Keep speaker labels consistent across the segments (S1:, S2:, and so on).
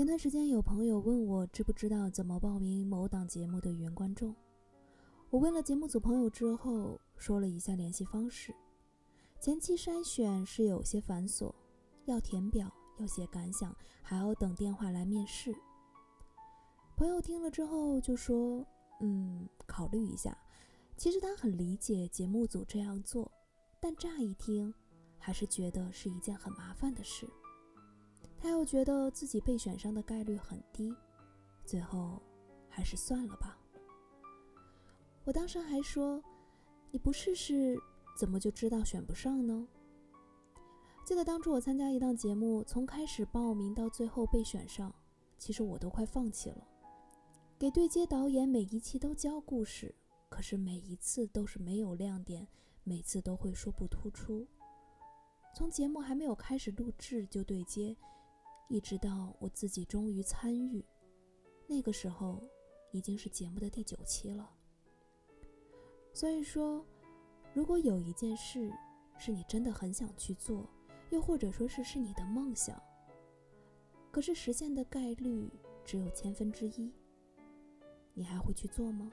S1: 前段时间有朋友问我知不知道怎么报名某档节目的原观众，我问了节目组朋友之后，说了一下联系方式。前期筛选是有些繁琐，要填表，要写感想，还要等电话来面试。朋友听了之后就说：“嗯，考虑一下。”其实他很理解节目组这样做，但乍一听，还是觉得是一件很麻烦的事。他又觉得自己被选上的概率很低，最后还是算了吧。我当时还说：“你不试试，怎么就知道选不上呢？”记得当初我参加一档节目，从开始报名到最后被选上，其实我都快放弃了。给对接导演每一期都教故事，可是每一次都是没有亮点，每次都会说不突出。从节目还没有开始录制就对接。一直到我自己终于参与，那个时候已经是节目的第九期了。所以说，如果有一件事是你真的很想去做，又或者说是是你的梦想，可是实现的概率只有千分之一，你还会去做吗？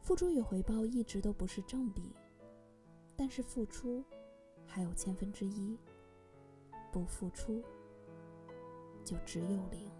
S1: 付出与回报一直都不是正比，但是付出还有千分之一。不付出，就只有零。